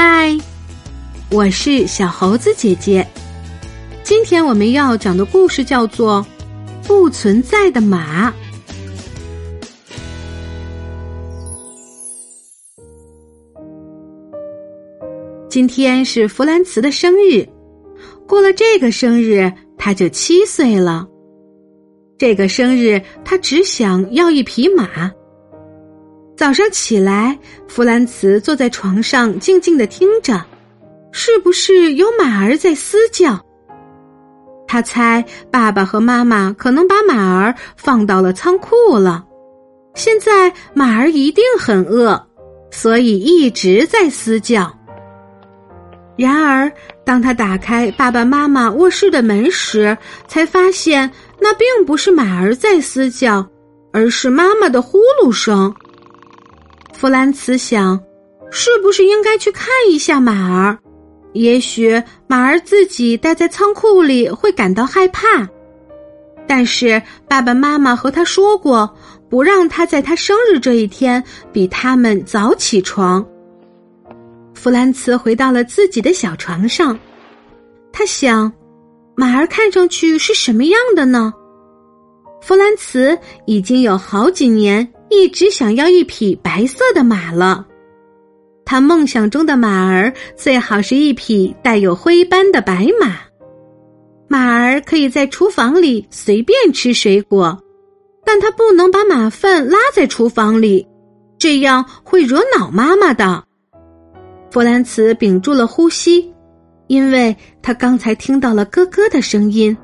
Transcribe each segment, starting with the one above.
嗨，我是小猴子姐姐。今天我们要讲的故事叫做《不存在的马》。今天是弗兰茨的生日，过了这个生日，他就七岁了。这个生日，他只想要一匹马。早上起来，弗兰茨坐在床上，静静的听着，是不是有马儿在嘶叫？他猜爸爸和妈妈可能把马儿放到了仓库了。现在马儿一定很饿，所以一直在嘶叫。然而，当他打开爸爸妈妈卧室的门时，才发现那并不是马儿在嘶叫，而是妈妈的呼噜声。弗兰茨想，是不是应该去看一下马儿？也许马儿自己待在仓库里会感到害怕。但是爸爸妈妈和他说过，不让他在他生日这一天比他们早起床。弗兰茨回到了自己的小床上，他想，马儿看上去是什么样的呢？弗兰茨已经有好几年一直想要一匹白色的马了，他梦想中的马儿最好是一匹带有灰斑的白马，马儿可以在厨房里随便吃水果，但他不能把马粪拉在厨房里，这样会惹恼妈妈的。弗兰茨屏住了呼吸，因为他刚才听到了咯咯的声音，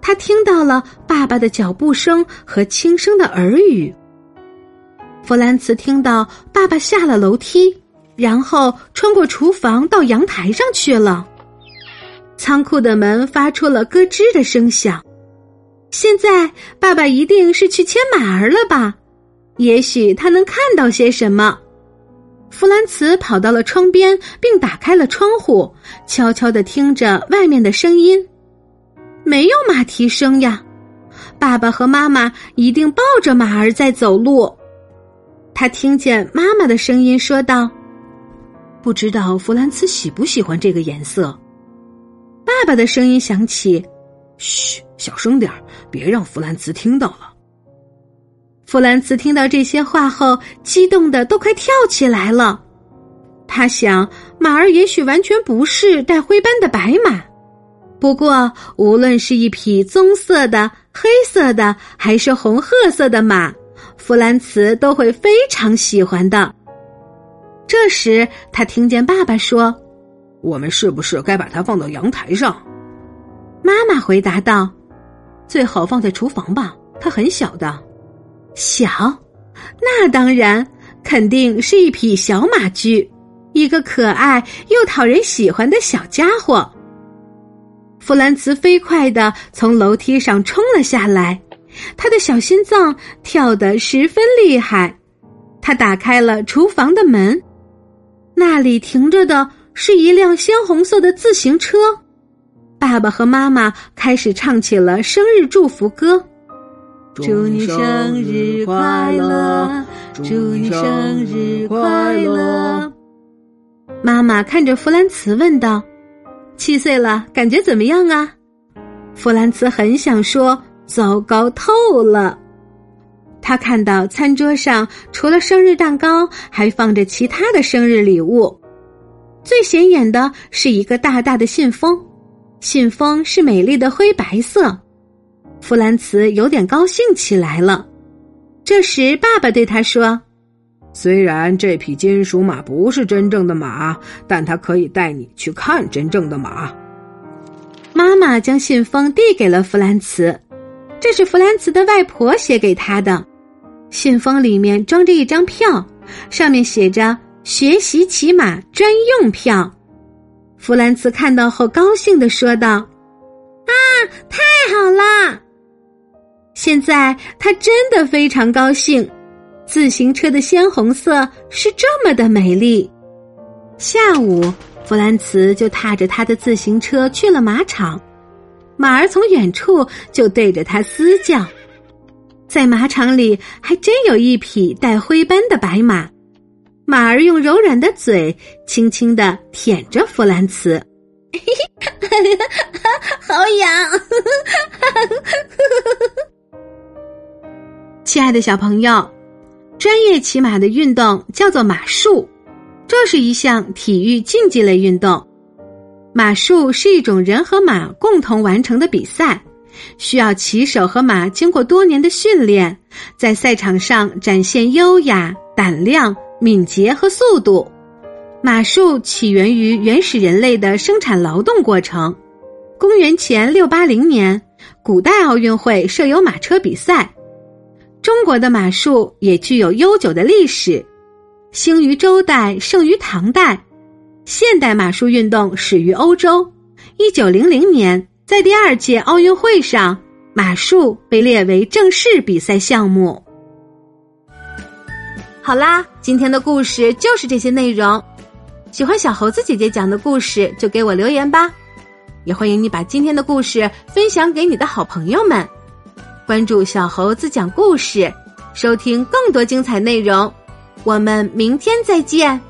他听到了爸爸的脚步声和轻声的耳语。弗兰茨听到爸爸下了楼梯，然后穿过厨房到阳台上去了。仓库的门发出了咯吱的声响。现在爸爸一定是去牵马儿了吧？也许他能看到些什么。弗兰茨跑到了窗边，并打开了窗户，悄悄的听着外面的声音。没有马蹄声呀，爸爸和妈妈一定抱着马儿在走路。他听见妈妈的声音说道：“不知道弗兰茨喜不喜欢这个颜色。”爸爸的声音响起：“嘘，小声点儿，别让弗兰茨听到了。”弗兰茨听到这些话后，激动的都快跳起来了。他想，马儿也许完全不是带灰斑的白马，不过无论是一匹棕色的、黑色的，还是红褐色的马，弗兰茨都会非常喜欢的。这时，他听见爸爸说：“我们是不是该把它放到阳台上？”妈妈回答道：“最好放在厨房吧，它很小的。”小，那当然，肯定是一匹小马驹，一个可爱又讨人喜欢的小家伙。弗兰茨飞快的从楼梯上冲了下来，他的小心脏跳得十分厉害。他打开了厨房的门，那里停着的是一辆鲜红色的自行车。爸爸和妈妈开始唱起了生日祝福歌。祝你生日快乐！祝你生日快乐！妈妈看着弗兰茨问道：“七岁了，感觉怎么样啊？”弗兰茨很想说：“糟糕透了。”他看到餐桌上除了生日蛋糕，还放着其他的生日礼物。最显眼的是一个大大的信封，信封是美丽的灰白色。弗兰茨有点高兴起来了。这时，爸爸对他说：“虽然这匹金属马不是真正的马，但它可以带你去看真正的马。”妈妈将信封递给了弗兰茨，这是弗兰茨的外婆写给他的。信封里面装着一张票，上面写着“学习骑马专用票”。弗兰茨看到后，高兴的说道：“啊，太好了！”现在他真的非常高兴，自行车的鲜红色是这么的美丽。下午，弗兰茨就踏着他的自行车去了马场，马儿从远处就对着他嘶叫。在马场里还真有一匹带灰斑的白马，马儿用柔软的嘴轻轻的舔着弗兰茨，好痒！亲爱的小朋友，专业骑马的运动叫做马术，这是一项体育竞技类运动。马术是一种人和马共同完成的比赛，需要骑手和马经过多年的训练，在赛场上展现优雅、胆量。敏捷和速度，马术起源于原始人类的生产劳动过程。公元前六八零年，古代奥运会设有马车比赛。中国的马术也具有悠久的历史，兴于周代，盛于唐代。现代马术运动始于欧洲。一九零零年，在第二届奥运会上，马术被列为正式比赛项目。好啦，今天的故事就是这些内容。喜欢小猴子姐姐讲的故事，就给我留言吧。也欢迎你把今天的故事分享给你的好朋友们。关注小猴子讲故事，收听更多精彩内容。我们明天再见。